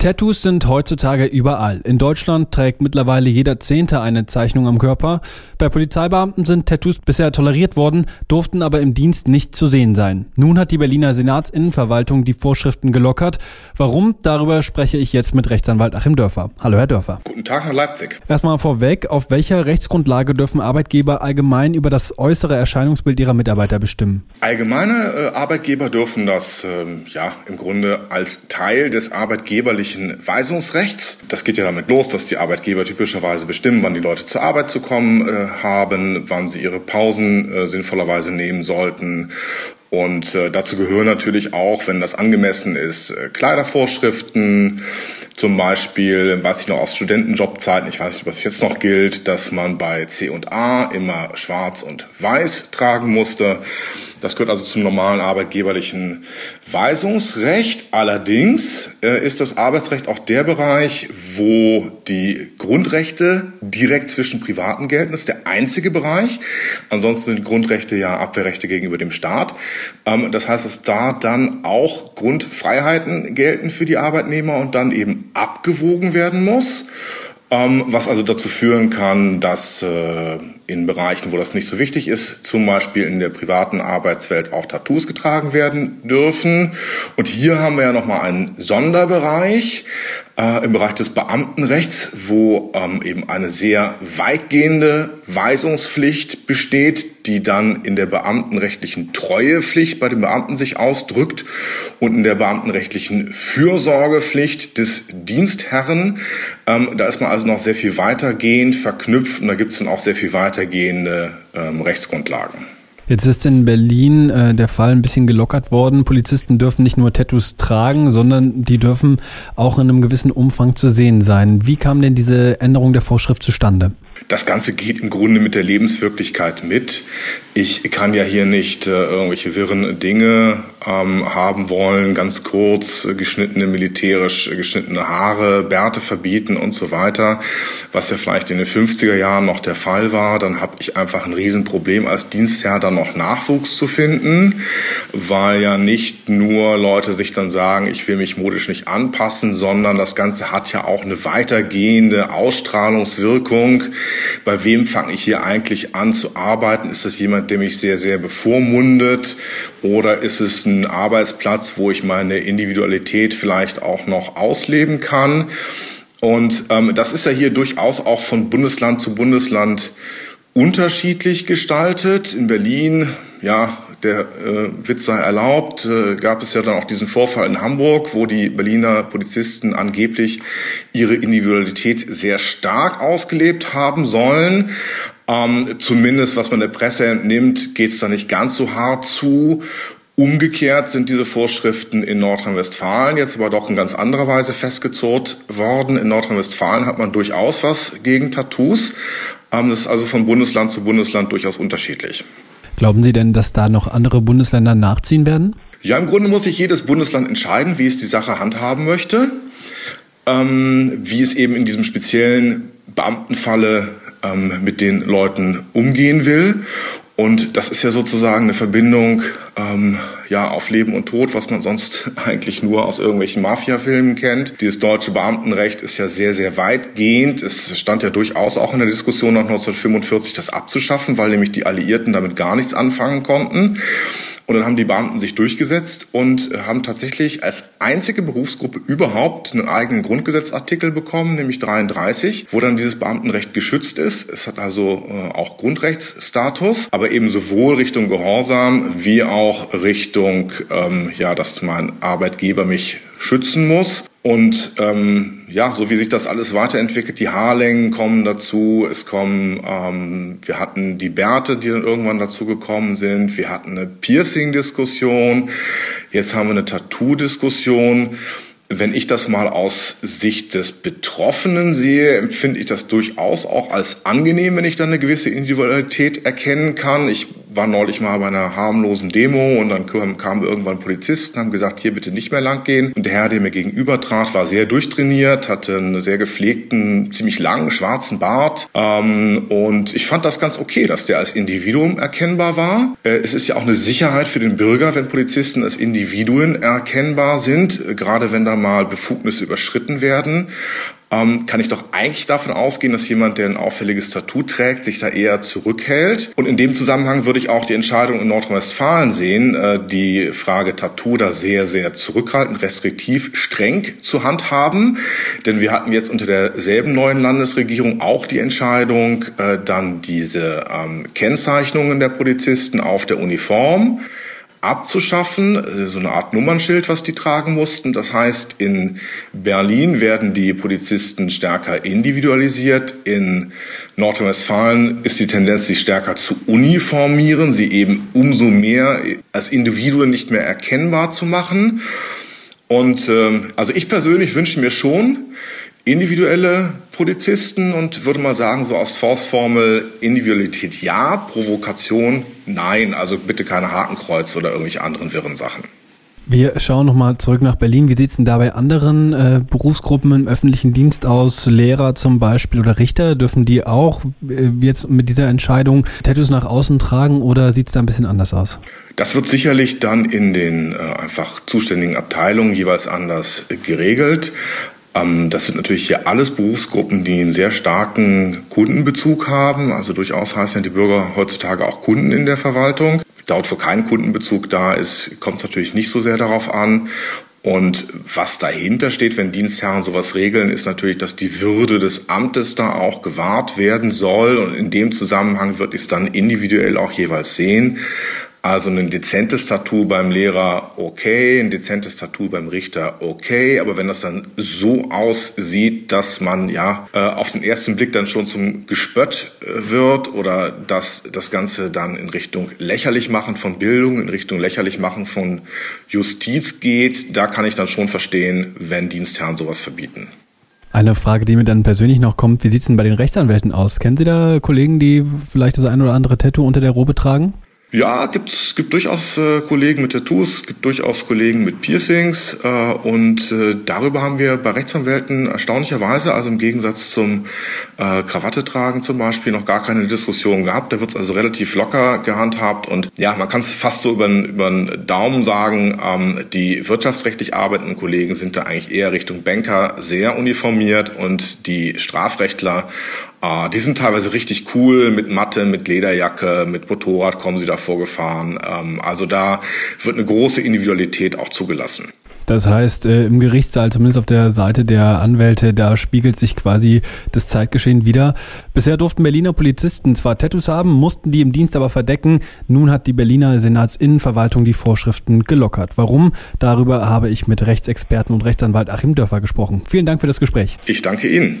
Tattoos sind heutzutage überall. In Deutschland trägt mittlerweile jeder Zehnte eine Zeichnung am Körper. Bei Polizeibeamten sind Tattoos bisher toleriert worden, durften aber im Dienst nicht zu sehen sein. Nun hat die Berliner Senatsinnenverwaltung die Vorschriften gelockert. Warum? Darüber spreche ich jetzt mit Rechtsanwalt Achim Dörfer. Hallo, Herr Dörfer. Guten Tag nach Leipzig. Erstmal vorweg, auf welcher Rechtsgrundlage dürfen Arbeitgeber allgemein über das äußere Erscheinungsbild ihrer Mitarbeiter bestimmen? Allgemeine äh, Arbeitgeber dürfen das äh, ja im Grunde als Teil des arbeitgeberlichen öffentlichen Weisungsrechts. Das geht ja damit los, dass die Arbeitgeber typischerweise bestimmen, wann die Leute zur Arbeit zu kommen äh, haben, wann sie ihre Pausen äh, sinnvollerweise nehmen sollten und äh, dazu gehören natürlich auch, wenn das angemessen ist, äh, Kleidervorschriften, zum Beispiel, weiß ich noch aus Studentenjobzeiten, ich weiß nicht, was jetzt noch gilt, dass man bei C und A immer schwarz und weiß tragen musste. Das gehört also zum normalen arbeitgeberlichen Weisungsrecht. Allerdings äh, ist das Arbeitsrecht auch der Bereich, wo die Grundrechte direkt zwischen Privaten gelten. Das ist der einzige Bereich. Ansonsten sind Grundrechte ja Abwehrrechte gegenüber dem Staat. Ähm, das heißt, dass da dann auch Grundfreiheiten gelten für die Arbeitnehmer und dann eben abgewogen werden muss. Ähm, was also dazu führen kann, dass äh, in Bereichen, wo das nicht so wichtig ist, zum Beispiel in der privaten Arbeitswelt auch Tattoos getragen werden dürfen. Und hier haben wir ja nochmal einen Sonderbereich äh, im Bereich des Beamtenrechts, wo ähm, eben eine sehr weitgehende Weisungspflicht besteht, die dann in der beamtenrechtlichen Treuepflicht bei den Beamten sich ausdrückt und in der beamtenrechtlichen Fürsorgepflicht des Dienstherren. Ähm, da ist man also noch sehr viel weitergehend verknüpft und da gibt es dann auch sehr viel weitergehende ähm, Rechtsgrundlagen. Jetzt ist in Berlin äh, der Fall ein bisschen gelockert worden. Polizisten dürfen nicht nur Tattoos tragen, sondern die dürfen auch in einem gewissen Umfang zu sehen sein. Wie kam denn diese Änderung der Vorschrift zustande? Das Ganze geht im Grunde mit der Lebenswirklichkeit mit. Ich kann ja hier nicht äh, irgendwelche wirren Dinge ähm, haben wollen, ganz kurz äh, geschnittene, militärisch geschnittene Haare, Bärte verbieten und so weiter, was ja vielleicht in den 50er Jahren noch der Fall war. Dann habe ich einfach ein Riesenproblem als Dienstherr, dann noch Nachwuchs zu finden, weil ja nicht nur Leute sich dann sagen, ich will mich modisch nicht anpassen, sondern das Ganze hat ja auch eine weitergehende Ausstrahlungswirkung bei wem fange ich hier eigentlich an zu arbeiten? Ist das jemand, der mich sehr, sehr bevormundet? Oder ist es ein Arbeitsplatz, wo ich meine Individualität vielleicht auch noch ausleben kann? Und ähm, das ist ja hier durchaus auch von Bundesland zu Bundesland unterschiedlich gestaltet. In Berlin, ja, der äh, Witz sei erlaubt, äh, gab es ja dann auch diesen Vorfall in Hamburg, wo die Berliner Polizisten angeblich ihre Individualität sehr stark ausgelebt haben sollen. Ähm, zumindest was man der Presse entnimmt, geht es da nicht ganz so hart zu. Umgekehrt sind diese Vorschriften in Nordrhein-Westfalen jetzt aber doch in ganz anderer Weise festgezurrt worden. In Nordrhein-Westfalen hat man durchaus was gegen Tattoos. Ähm, das ist also von Bundesland zu Bundesland durchaus unterschiedlich. Glauben Sie denn, dass da noch andere Bundesländer nachziehen werden? Ja, im Grunde muss sich jedes Bundesland entscheiden, wie es die Sache handhaben möchte, ähm, wie es eben in diesem speziellen Beamtenfalle ähm, mit den Leuten umgehen will. Und das ist ja sozusagen eine Verbindung ähm, ja auf Leben und Tod, was man sonst eigentlich nur aus irgendwelchen Mafia-Filmen kennt. Dieses deutsche Beamtenrecht ist ja sehr, sehr weitgehend. Es stand ja durchaus auch in der Diskussion nach 1945, das abzuschaffen, weil nämlich die Alliierten damit gar nichts anfangen konnten. Und dann haben die Beamten sich durchgesetzt und äh, haben tatsächlich als einzige Berufsgruppe überhaupt einen eigenen Grundgesetzartikel bekommen, nämlich 33, wo dann dieses Beamtenrecht geschützt ist. Es hat also äh, auch Grundrechtsstatus, aber eben sowohl Richtung Gehorsam wie auch Richtung, ähm, ja, dass mein Arbeitgeber mich schützen muss. Und ähm, ja, so wie sich das alles weiterentwickelt, die Haarlängen kommen dazu, es kommen, ähm, wir hatten die Bärte, die dann irgendwann dazu gekommen sind, wir hatten eine Piercing-Diskussion, jetzt haben wir eine Tattoo-Diskussion. Wenn ich das mal aus Sicht des Betroffenen sehe, empfinde ich das durchaus auch als angenehm, wenn ich dann eine gewisse Individualität erkennen kann. Ich war neulich mal bei einer harmlosen Demo und dann kamen irgendwann Polizisten, haben gesagt, hier bitte nicht mehr lang gehen. Und der Herr, der mir gegenüber trat, war sehr durchtrainiert, hatte einen sehr gepflegten, ziemlich langen, schwarzen Bart. Ähm, und ich fand das ganz okay, dass der als Individuum erkennbar war. Äh, es ist ja auch eine Sicherheit für den Bürger, wenn Polizisten als Individuen erkennbar sind, äh, gerade wenn da mal Befugnisse überschritten werden ähm, kann ich doch eigentlich davon ausgehen, dass jemand, der ein auffälliges Tattoo trägt, sich da eher zurückhält. Und in dem Zusammenhang würde ich auch die Entscheidung in Nordrhein-Westfalen sehen, äh, die Frage Tattoo da sehr, sehr zurückhaltend, restriktiv, streng zu handhaben. Denn wir hatten jetzt unter derselben neuen Landesregierung auch die Entscheidung, äh, dann diese ähm, Kennzeichnungen der Polizisten auf der Uniform abzuschaffen, äh, so eine Art Nummernschild, was die tragen mussten. Das heißt, in Berlin werden die Polizisten stärker individualisiert. In Nordrhein-Westfalen ist die Tendenz, sich stärker zu uniformieren, sie eben umso mehr als Individuen nicht mehr erkennbar zu machen. Und äh, also ich persönlich wünsche mir schon, individuelle Polizisten und würde mal sagen, so aus Faustformel Individualität ja, Provokation nein. Also bitte keine Hakenkreuze oder irgendwelche anderen wirren Sachen. Wir schauen nochmal zurück nach Berlin. Wie sieht es denn da bei anderen äh, Berufsgruppen im öffentlichen Dienst aus? Lehrer zum Beispiel oder Richter, dürfen die auch äh, jetzt mit dieser Entscheidung Tattoos nach außen tragen oder sieht es da ein bisschen anders aus? Das wird sicherlich dann in den äh, einfach zuständigen Abteilungen jeweils anders geregelt. Ähm, das sind natürlich hier alles Berufsgruppen, die einen sehr starken Kundenbezug haben. Also durchaus heißen ja die Bürger heutzutage auch Kunden in der Verwaltung. Dort, wo kein Kundenbezug da ist, kommt es natürlich nicht so sehr darauf an. Und was dahinter steht, wenn Dienstherren sowas regeln, ist natürlich, dass die Würde des Amtes da auch gewahrt werden soll. Und in dem Zusammenhang wird es dann individuell auch jeweils sehen. Also ein dezentes Tattoo beim Lehrer okay, ein dezentes Tattoo beim Richter okay, aber wenn das dann so aussieht, dass man ja äh, auf den ersten Blick dann schon zum Gespött äh, wird oder dass das Ganze dann in Richtung lächerlich machen von Bildung, in Richtung lächerlich machen von Justiz geht, da kann ich dann schon verstehen, wenn Dienstherren sowas verbieten. Eine Frage, die mir dann persönlich noch kommt, wie sieht es denn bei den Rechtsanwälten aus? Kennen Sie da Kollegen, die vielleicht das ein oder andere Tattoo unter der Robe tragen? Ja, gibt's gibt durchaus äh, Kollegen mit Tattoos, es gibt durchaus Kollegen mit Piercings äh, und äh, darüber haben wir bei Rechtsanwälten erstaunlicherweise, also im Gegensatz zum äh, Krawatte tragen zum Beispiel, noch gar keine Diskussion gehabt. Da wird's also relativ locker gehandhabt und ja, man kann es fast so über, den Daumen sagen, ähm, die wirtschaftsrechtlich arbeitenden Kollegen sind da eigentlich eher Richtung Banker sehr uniformiert und die Strafrechtler Uh, die sind teilweise richtig cool mit Matte, mit Lederjacke, mit Motorrad kommen sie da vorgefahren. Ähm, also da wird eine große Individualität auch zugelassen. Das heißt, äh, im Gerichtssaal, zumindest auf der Seite der Anwälte, da spiegelt sich quasi das Zeitgeschehen wieder. Bisher durften Berliner Polizisten zwar Tattoos haben, mussten die im Dienst aber verdecken. Nun hat die Berliner Senatsinnenverwaltung die Vorschriften gelockert. Warum? Darüber habe ich mit Rechtsexperten und Rechtsanwalt Achim Dörfer gesprochen. Vielen Dank für das Gespräch. Ich danke Ihnen.